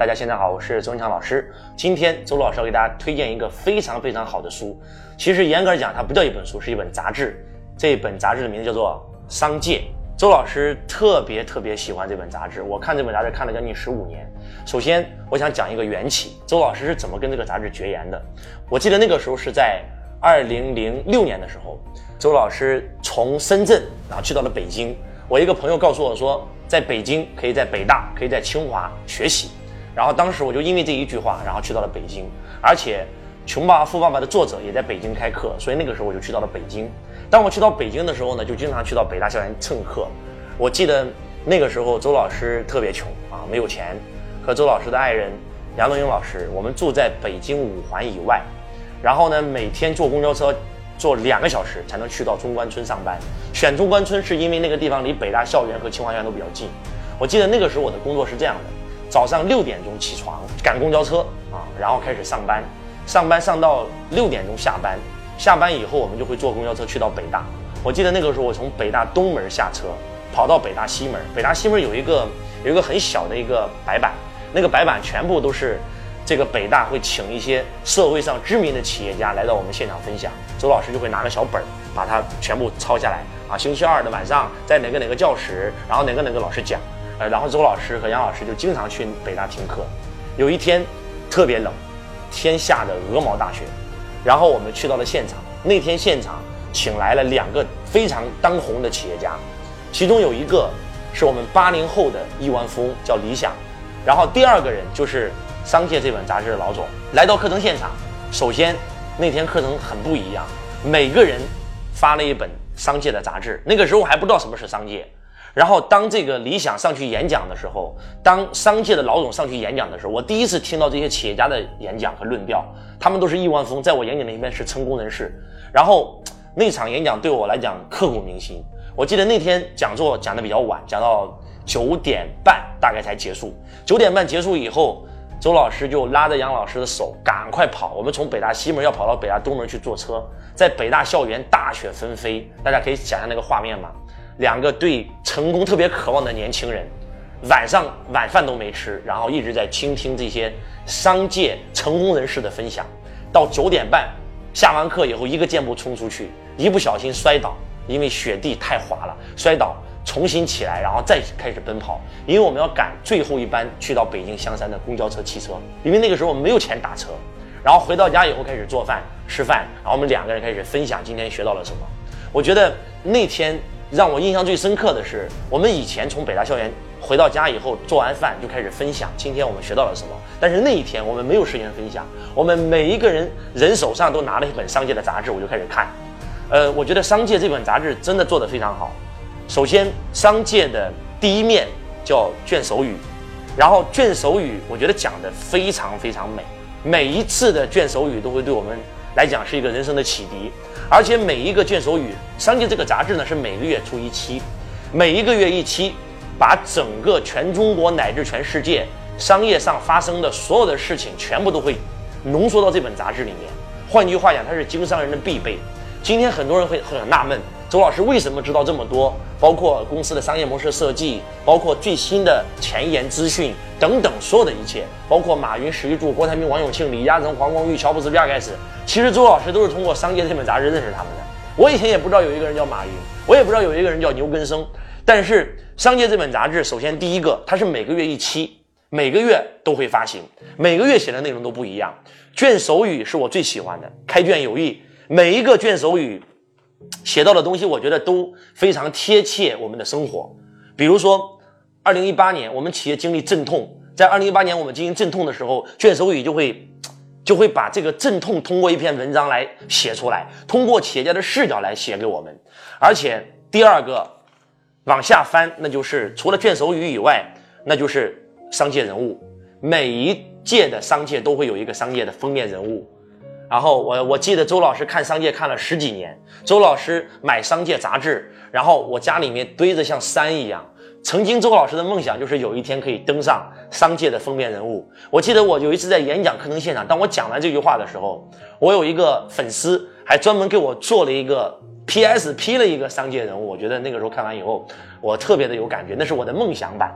大家现在好，我是周文强老师。今天周老师要给大家推荐一个非常非常好的书。其实严格讲，它不叫一本书，是一本杂志。这本杂志的名字叫做《商界》。周老师特别特别喜欢这本杂志，我看这本杂志看了将近十五年。首先，我想讲一个缘起，周老师是怎么跟这个杂志绝缘的。我记得那个时候是在二零零六年的时候，周老师从深圳然后去到了北京。我一个朋友告诉我说，在北京可以在北大，可以在清华学习。然后当时我就因为这一句话，然后去到了北京，而且《穷爸爸富爸爸》的作者也在北京开课，所以那个时候我就去到了北京。当我去到北京的时候呢，就经常去到北大校园蹭课。我记得那个时候周老师特别穷啊，没有钱。和周老师的爱人杨东英老师，我们住在北京五环以外，然后呢，每天坐公交车坐两个小时才能去到中关村上班。选中关村是因为那个地方离北大校园和清华园都比较近。我记得那个时候我的工作是这样的：早上六点钟起床赶公交车啊，然后开始上班，上班上到六点钟下班。下班以后，我们就会坐公交车去到北大。我记得那个时候，我从北大东门下车，跑到北大西门。北大西门有一个有一个很小的一个白板，那个白板全部都是这个北大会请一些社会上知名的企业家来到我们现场分享。周老师就会拿个小本儿，把它全部抄下来啊。星期二的晚上在哪个哪个教室，然后哪个哪个老师讲，呃，然后周老师和杨老师就经常去北大听课。有一天特别冷，天下的鹅毛大雪。然后我们去到了现场，那天现场请来了两个非常当红的企业家，其中有一个是我们八零后的亿万富翁，叫李想，然后第二个人就是《商界》这本杂志的老总。来到课程现场，首先那天课程很不一样，每个人发了一本《商界》的杂志。那个时候还不知道什么是商界。然后当这个李想上去演讲的时候，当商界的老总上去演讲的时候，我第一次听到这些企业家的演讲和论调，他们都是亿万富翁，在我眼里面是成功人士。然后那场演讲对我来讲刻骨铭心。我记得那天讲座讲的比较晚，讲到九点半大概才结束。九点半结束以后，周老师就拉着杨老师的手赶快跑，我们从北大西门要跑到北大东门去坐车，在北大校园大雪纷飞，大家可以想象那个画面吗？两个对成功特别渴望的年轻人，晚上晚饭都没吃，然后一直在倾听这些商界成功人士的分享。到九点半下完课以后，一个箭步冲出去，一不小心摔倒，因为雪地太滑了，摔倒，重新起来，然后再开始奔跑。因为我们要赶最后一班去到北京香山的公交车、汽车，因为那个时候我们没有钱打车。然后回到家以后开始做饭、吃饭，然后我们两个人开始分享今天学到了什么。我觉得那天。让我印象最深刻的是，我们以前从北大校园回到家以后，做完饭就开始分享今天我们学到了什么。但是那一天我们没有时间分享，我们每一个人人手上都拿了一本商界的杂志，我就开始看。呃，我觉得商界这本杂志真的做得非常好。首先，商界的第一面叫卷首语，然后卷首语我觉得讲的非常非常美，每一次的卷首语都会对我们。来讲是一个人生的启迪，而且每一个卷首语商界这个杂志呢是每个月出一期，每一个月一期，把整个全中国乃至全世界商业上发生的所有的事情全部都会浓缩到这本杂志里面。换句话讲，它是经商人的必备。今天很多人会很纳闷。周老师为什么知道这么多？包括公司的商业模式设计，包括最新的前沿资讯等等，所有的一切，包括马云、史玉柱、郭台铭、王永庆、李嘉诚、黄光裕、乔布斯、比尔盖茨，其实周老师都是通过《商界》这本杂志认识他们的。我以前也不知道有一个人叫马云，我也不知道有一个人叫牛根生。但是《商界》这本杂志，首先第一个，它是每个月一期，每个月都会发行，每个月写的内容都不一样。卷首语是我最喜欢的，开卷有益，每一个卷首语。写到的东西，我觉得都非常贴切我们的生活。比如说，二零一八年我们企业经历阵痛，在二零一八年我们进行阵痛的时候，卷首语就会就会把这个阵痛通过一篇文章来写出来，通过企业家的视角来写给我们。而且第二个往下翻，那就是除了卷首语以外，那就是商界人物。每一届的商界都会有一个商界的封面人物。然后我我记得周老师看商界看了十几年，周老师买商界杂志，然后我家里面堆着像山一样。曾经周老师的梦想就是有一天可以登上商界的封面人物。我记得我有一次在演讲课程现场，当我讲完这句话的时候，我有一个粉丝。还专门给我做了一个 P.S. P 了一个商界人物。我觉得那个时候看完以后，我特别的有感觉，那是我的梦想版。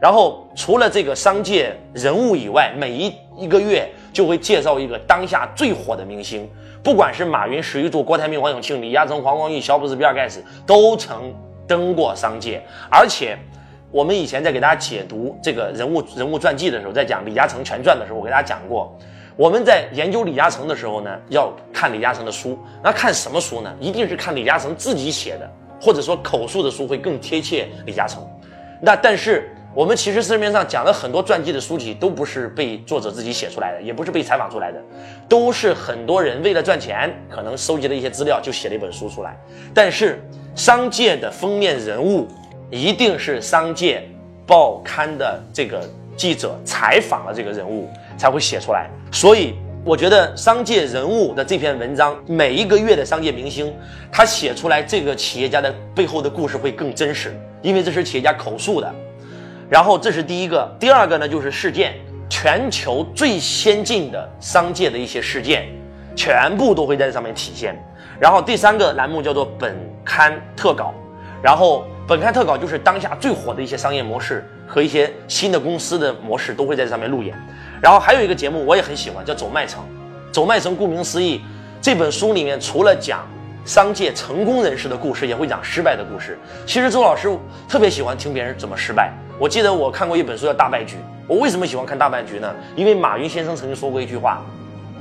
然后除了这个商界人物以外，每一一个月就会介绍一个当下最火的明星，不管是马云、史玉柱、郭台铭、王永庆、李嘉诚、黄光裕、小布什、比尔盖茨，都曾登过商界。而且我们以前在给大家解读这个人物人物传记的时候，在讲李嘉诚全传的时候，我给大家讲过，我们在研究李嘉诚的时候呢，要看李嘉诚的书。那看什么书呢？一定是看李嘉诚自己写的，或者说口述的书会更贴切李嘉诚。那但是。我们其实市面上讲了很多传记的书籍，都不是被作者自己写出来的，也不是被采访出来的，都是很多人为了赚钱，可能收集了一些资料就写了一本书出来。但是商界的封面人物，一定是商界报刊的这个记者采访了这个人物才会写出来。所以我觉得商界人物的这篇文章，每一个月的商界明星，他写出来这个企业家的背后的故事会更真实，因为这是企业家口述的。然后这是第一个，第二个呢就是事件，全球最先进的商界的一些事件，全部都会在这上面体现。然后第三个栏目叫做本刊特稿，然后本刊特稿就是当下最火的一些商业模式和一些新的公司的模式都会在这上面路演。然后还有一个节目我也很喜欢，叫走麦城。走麦城顾名思义，这本书里面除了讲商界成功人士的故事，也会讲失败的故事。其实周老师特别喜欢听别人怎么失败。我记得我看过一本书叫《大败局》，我为什么喜欢看《大败局》呢？因为马云先生曾经说过一句话，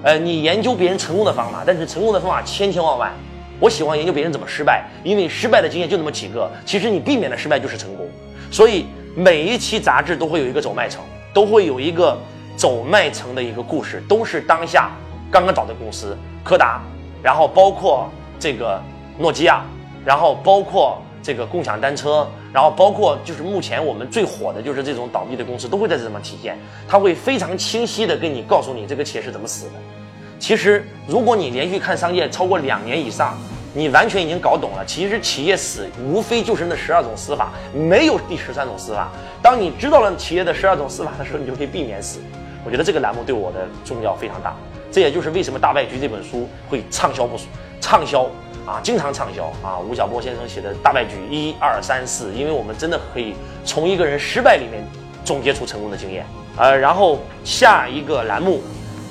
呃，你研究别人成功的方法，但是成功的方法千千万万。我喜欢研究别人怎么失败，因为失败的经验就那么几个。其实你避免了失败就是成功。所以每一期杂志都会有一个走麦城，都会有一个走麦城的一个故事，都是当下刚刚找的公司，柯达，然后包括这个诺基亚，然后包括这个共享单车。然后包括就是目前我们最火的就是这种倒闭的公司都会在这上面体现，它会非常清晰的跟你告诉你这个企业是怎么死的。其实如果你连续看商业超过两年以上，你完全已经搞懂了。其实企业死无非就是那十二种死法，没有第十三种死法。当你知道了企业的十二种死法的时候，你就可以避免死。我觉得这个栏目对我的重要非常大，这也就是为什么《大败局》这本书会畅销不畅销。啊，经常畅销啊！吴晓波先生写的大败局一二三四，因为我们真的可以从一个人失败里面总结出成功的经验。呃，然后下一个栏目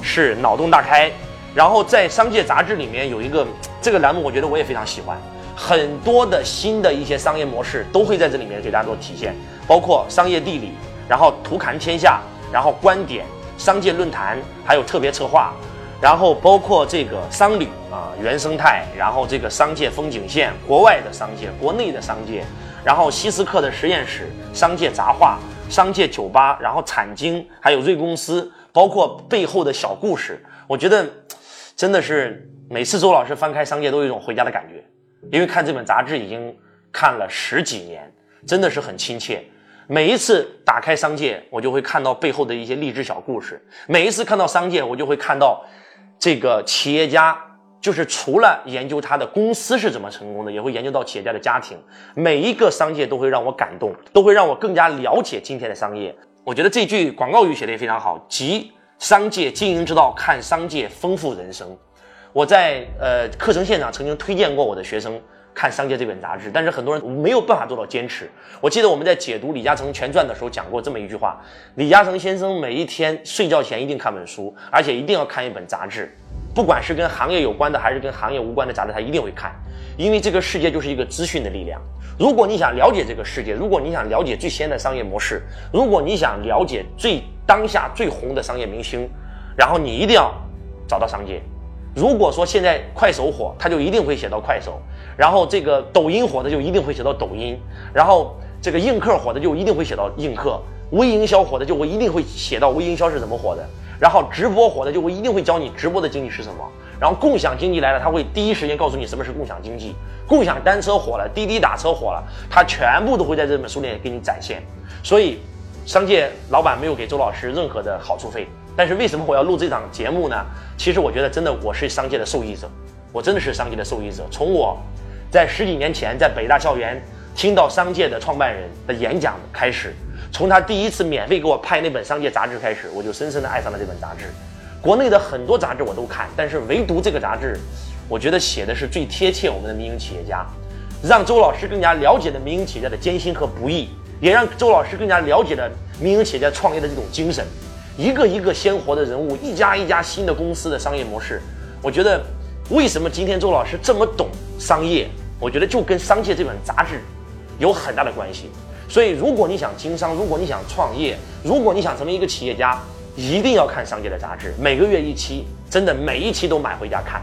是脑洞大开，然后在商界杂志里面有一个这个栏目，我觉得我也非常喜欢，很多的新的一些商业模式都会在这里面给大家做体现，包括商业地理，然后图刊天下，然后观点，商界论坛，还有特别策划。然后包括这个商旅啊，原生态，然后这个商界风景线，国外的商界，国内的商界，然后希斯克的实验室，商界杂话，商界酒吧，然后产经，还有瑞公司，包括背后的小故事，我觉得真的是每次周老师翻开商界都有一种回家的感觉，因为看这本杂志已经看了十几年，真的是很亲切。每一次打开商界，我就会看到背后的一些励志小故事；每一次看到商界，我就会看到。这个企业家就是除了研究他的公司是怎么成功的，也会研究到企业家的家庭。每一个商界都会让我感动，都会让我更加了解今天的商业。我觉得这句广告语写的也非常好，即商界经营之道，看商界丰富人生。我在呃课程现场曾经推荐过我的学生。看《商界》这本杂志，但是很多人没有办法做到坚持。我记得我们在解读李嘉诚全传的时候讲过这么一句话：李嘉诚先生每一天睡觉前一定看本书，而且一定要看一本杂志，不管是跟行业有关的还是跟行业无关的杂志，他一定会看。因为这个世界就是一个资讯的力量。如果你想了解这个世界，如果你想了解最先的商业模式，如果你想了解最当下最红的商业明星，然后你一定要找到商界。如果说现在快手火，他就一定会写到快手；然后这个抖音火的就一定会写到抖音；然后这个映客火的就一定会写到映客；微营销火的就我一定会写到微营销是怎么火的；然后直播火的就我一定会教你直播的经济是什么；然后共享经济来了，他会第一时间告诉你什么是共享经济；共享单车火了，滴滴打车火了，他全部都会在这本书里给你展现。所以，商界老板没有给周老师任何的好处费。但是为什么我要录这档节目呢？其实我觉得真的我是商界的受益者，我真的是商界的受益者。从我在十几年前在北大校园听到商界的创办人的演讲开始，从他第一次免费给我拍那本商界杂志开始，我就深深的爱上了这本杂志。国内的很多杂志我都看，但是唯独这个杂志，我觉得写的是最贴切我们的民营企业家，让周老师更加了解了民营企业家的艰辛和不易，也让周老师更加了解了民营企业家创业的这种精神。一个一个鲜活的人物，一家一家新的公司的商业模式，我觉得为什么今天周老师这么懂商业？我觉得就跟《商界》这本杂志有很大的关系。所以，如果你想经商，如果你想创业，如果你想成为一个企业家，一定要看《商界》的杂志，每个月一期，真的每一期都买回家看。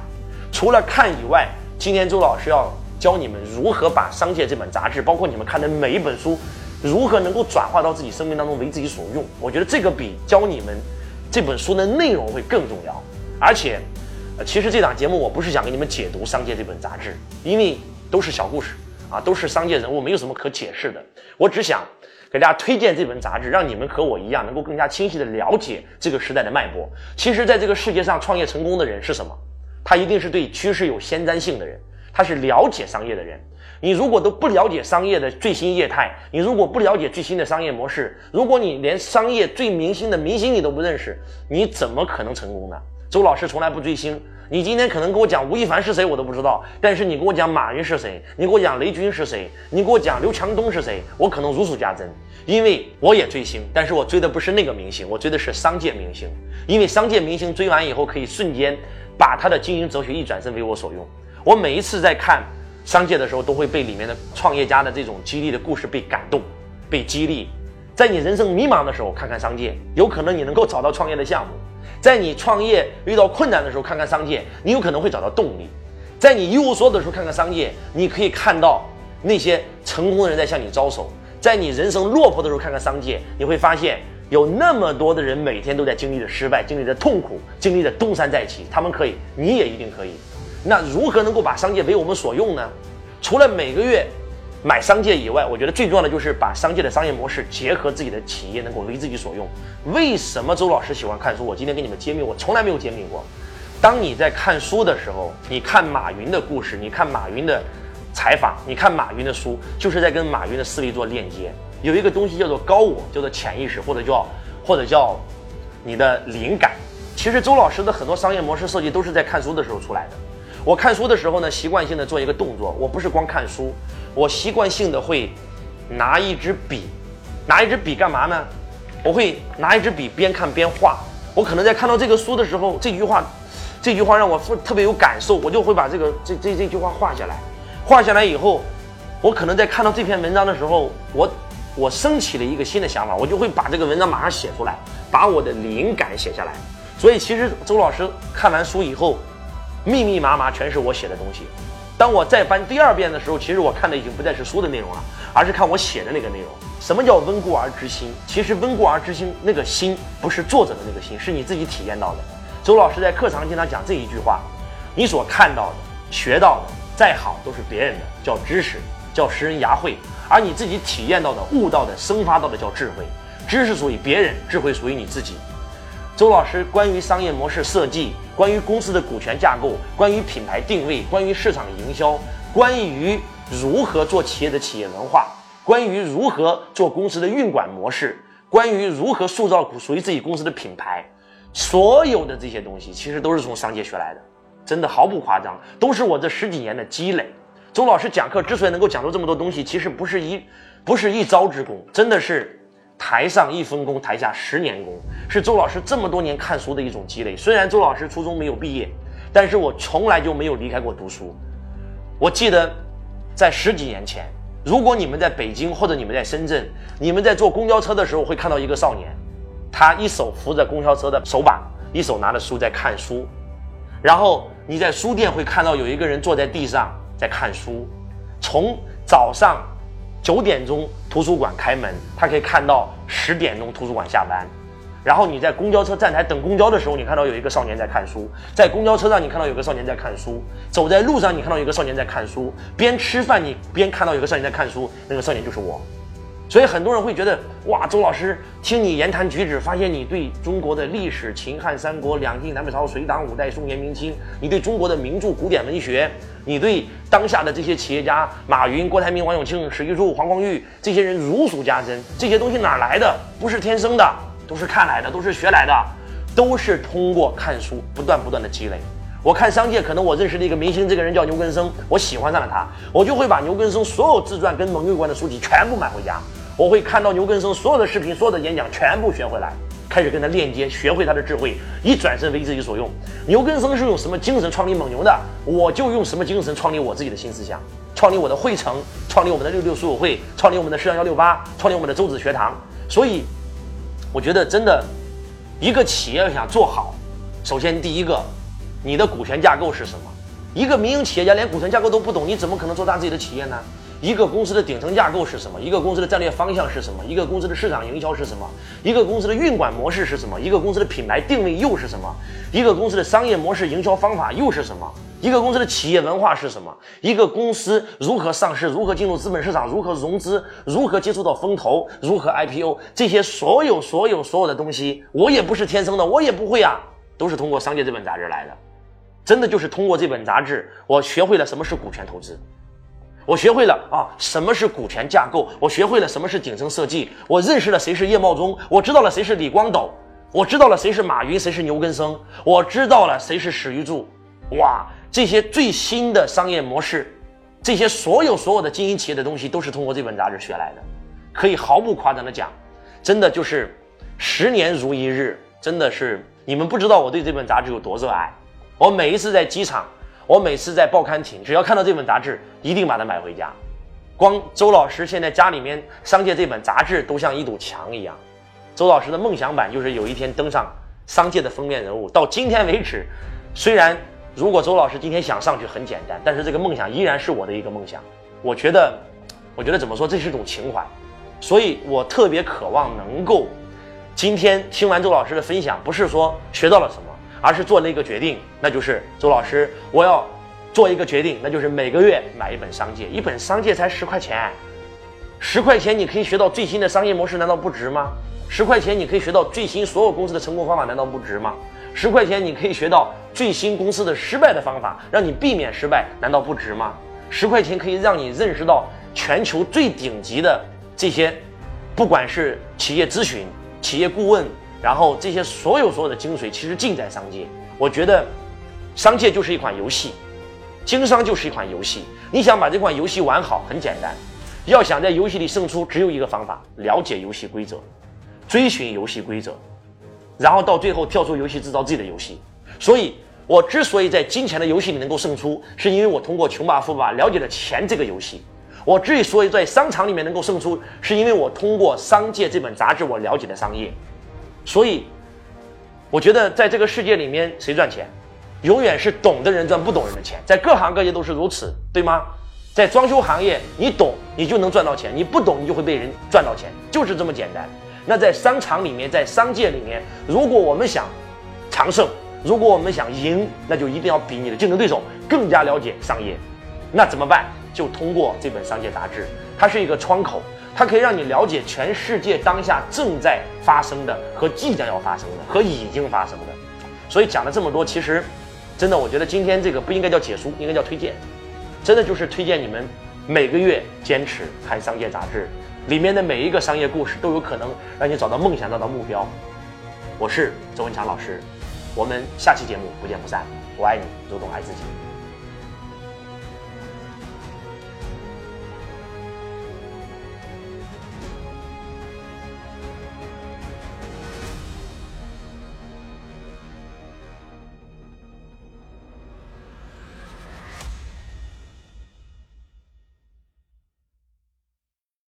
除了看以外，今天周老师要教你们如何把《商界》这本杂志，包括你们看的每一本书。如何能够转化到自己生命当中为自己所用？我觉得这个比教你们这本书的内容会更重要。而且，其实这档节目我不是想给你们解读《商界》这本杂志，因为都是小故事啊，都是商界人物，没有什么可解释的。我只想给大家推荐这本杂志，让你们和我一样，能够更加清晰的了解这个时代的脉搏。其实，在这个世界上，创业成功的人是什么？他一定是对趋势有先瞻性的人，他是了解商业的人。你如果都不了解商业的最新业态，你如果不了解最新的商业模式，如果你连商业最明星的明星你都不认识，你怎么可能成功呢？周老师从来不追星，你今天可能跟我讲吴亦凡是谁，我都不知道。但是你跟我讲马云是谁，你跟我讲雷军是谁，你给我讲刘强东是谁，我可能如数家珍，因为我也追星，但是我追的不是那个明星，我追的是商界明星，因为商界明星追完以后可以瞬间把他的经营哲学一转身为我所用。我每一次在看。商界的时候，都会被里面的创业家的这种激励的故事被感动，被激励。在你人生迷茫的时候，看看商界，有可能你能够找到创业的项目；在你创业遇到困难的时候，看看商界，你有可能会找到动力；在你一无所有的时候，看看商界，你可以看到那些成功的人在向你招手；在你人生落魄的时候，看看商界，你会发现有那么多的人每天都在经历着失败，经历着痛苦，经历着东山再起。他们可以，你也一定可以。那如何能够把商界为我们所用呢？除了每个月买商界以外，我觉得最重要的就是把商界的商业模式结合自己的企业，能够为自己所用。为什么周老师喜欢看书？我今天给你们揭秘，我从来没有揭秘过。当你在看书的时候，你看马云的故事，你看马云的采访，你看马云的书，就是在跟马云的思维做链接。有一个东西叫做高我，叫做潜意识，或者叫或者叫你的灵感。其实周老师的很多商业模式设计都是在看书的时候出来的。我看书的时候呢，习惯性的做一个动作，我不是光看书，我习惯性的会拿一支笔，拿一支笔干嘛呢？我会拿一支笔边看边画。我可能在看到这个书的时候，这句话，这句话让我特别有感受，我就会把这个这这这句话画下来。画下来以后，我可能在看到这篇文章的时候，我我升起了一个新的想法，我就会把这个文章马上写出来，把我的灵感写下来。所以其实周老师看完书以后。密密麻麻全是我写的东西。当我再翻第二遍的时候，其实我看的已经不再是书的内容了，而是看我写的那个内容。什么叫温故而知新？其实温故而知新那个新不是作者的那个新，是你自己体验到的。周老师在课堂经常讲这一句话：你所看到的、学到的再好都是别人的，叫知识，叫识人牙慧；而你自己体验到的、悟到的、生发到的叫智慧。知识属于别人，智慧属于你自己。周老师关于商业模式设计。关于公司的股权架构，关于品牌定位，关于市场营销，关于如何做企业的企业文化，关于如何做公司的运管模式，关于如何塑造属于自己公司的品牌，所有的这些东西其实都是从商界学来的，真的毫不夸张，都是我这十几年的积累。周老师讲课之所以能够讲出这么多东西，其实不是一不是一招之功，真的是。台上一分功，台下十年功，是周老师这么多年看书的一种积累。虽然周老师初中没有毕业，但是我从来就没有离开过读书。我记得，在十几年前，如果你们在北京或者你们在深圳，你们在坐公交车的时候会看到一个少年，他一手扶着公交车的手把，一手拿着书在看书。然后你在书店会看到有一个人坐在地上在看书，从早上。九点钟图书馆开门，他可以看到十点钟图书馆下班。然后你在公交车站台等公交的时候，你看到有一个少年在看书；在公交车上，你看到有个少年在看书；走在路上，你看到有个少年在看书；边吃饭，你边看到有个少年在看书，那个少年就是我。所以很多人会觉得，哇，周老师听你言谈举止，发现你对中国的历史、秦汉三国、两晋南北朝、隋唐五代、宋元明清，你对中国的名著、古典文学，你对当下的这些企业家，马云、郭台铭、王永庆、史玉柱、黄光裕这些人如数家珍。这些东西哪来的？不是天生的，都是看来的，都是学来的，都是通过看书不断不断的积累。我看商界，可能我认识的一个明星，这个人叫牛根生，我喜欢上了他，我就会把牛根生所有自传跟盟友关的书籍全部买回家。我会看到牛根生所有的视频，所有的演讲全部学回来，开始跟他链接，学会他的智慧，一转身为自己所用。牛根生是用什么精神创立蒙牛的，我就用什么精神创立我自己的新思想，创立我的汇成，创立我们的六六书友会，创立我们的摄阳幺六八，创立我们的周子学堂。所以，我觉得真的，一个企业要想做好，首先第一个，你的股权架构是什么？一个民营企业家连股权架构都不懂，你怎么可能做大自己的企业呢？一个公司的顶层架构是什么？一个公司的战略方向是什么？一个公司的市场营销是什么？一个公司的运管模式是什么？一个公司的品牌定位又是什么？一个公司的商业模式、营销方法又是什么？一个公司的企业文化是什么？一个公司如何上市？如何进入资本市场？如何融资？如何接触到风投？如何 IPO？这些所有、所有、所有的东西，我也不是天生的，我也不会啊，都是通过《商界》这本杂志来的。真的就是通过这本杂志，我学会了什么是股权投资。我学会了啊，什么是股权架构？我学会了什么是顶层设计？我认识了谁是叶茂中？我知道了谁是李光斗？我知道了谁是马云？谁是牛根生？我知道了谁是史玉柱？哇，这些最新的商业模式，这些所有所有的经营企业的东西，都是通过这本杂志学来的。可以毫不夸张的讲，真的就是十年如一日，真的是你们不知道我对这本杂志有多热爱。我每一次在机场。我每次在报刊亭，只要看到这本杂志，一定把它买回家。光周老师现在家里面商界这本杂志都像一堵墙一样。周老师的梦想版就是有一天登上商界的封面人物。到今天为止，虽然如果周老师今天想上去很简单，但是这个梦想依然是我的一个梦想。我觉得，我觉得怎么说，这是一种情怀，所以我特别渴望能够今天听完周老师的分享，不是说学到了什么。而是做了一个决定，那就是周老师，我要做一个决定，那就是每个月买一本商界，一本商界才十块钱，十块钱你可以学到最新的商业模式，难道不值吗？十块钱你可以学到最新所有公司的成功方法，难道不值吗？十块钱你可以学到最新公司的失败的方法，让你避免失败，难道不值吗？十块钱可以让你认识到全球最顶级的这些，不管是企业咨询、企业顾问。然后这些所有所有的精髓其实尽在商界。我觉得，商界就是一款游戏，经商就是一款游戏。你想把这款游戏玩好，很简单。要想在游戏里胜出，只有一个方法：了解游戏规则，追寻游戏规则，然后到最后跳出游戏，制造自己的游戏。所以，我之所以在金钱的游戏里能够胜出，是因为我通过穷爸富爸了解了钱这个游戏。我之所以在商场里面能够胜出，是因为我通过《商界》这本杂志，我了解了商业。所以，我觉得在这个世界里面，谁赚钱，永远是懂的人赚不懂人的钱，在各行各业都是如此，对吗？在装修行业，你懂你就能赚到钱，你不懂你就会被人赚到钱，就是这么简单。那在商场里面，在商界里面，如果我们想长胜，如果我们想赢，那就一定要比你的竞争对手更加了解商业。那怎么办？就通过这本商界杂志，它是一个窗口。它可以让你了解全世界当下正在发生的和即将要发生的和已经发生的，所以讲了这么多，其实真的，我觉得今天这个不应该叫解说，应该叫推荐，真的就是推荐你们每个月坚持看商业杂志，里面的每一个商业故事都有可能让你找到梦想，找到目标。我是周文强老师，我们下期节目不见不散，我爱你，如同爱自己。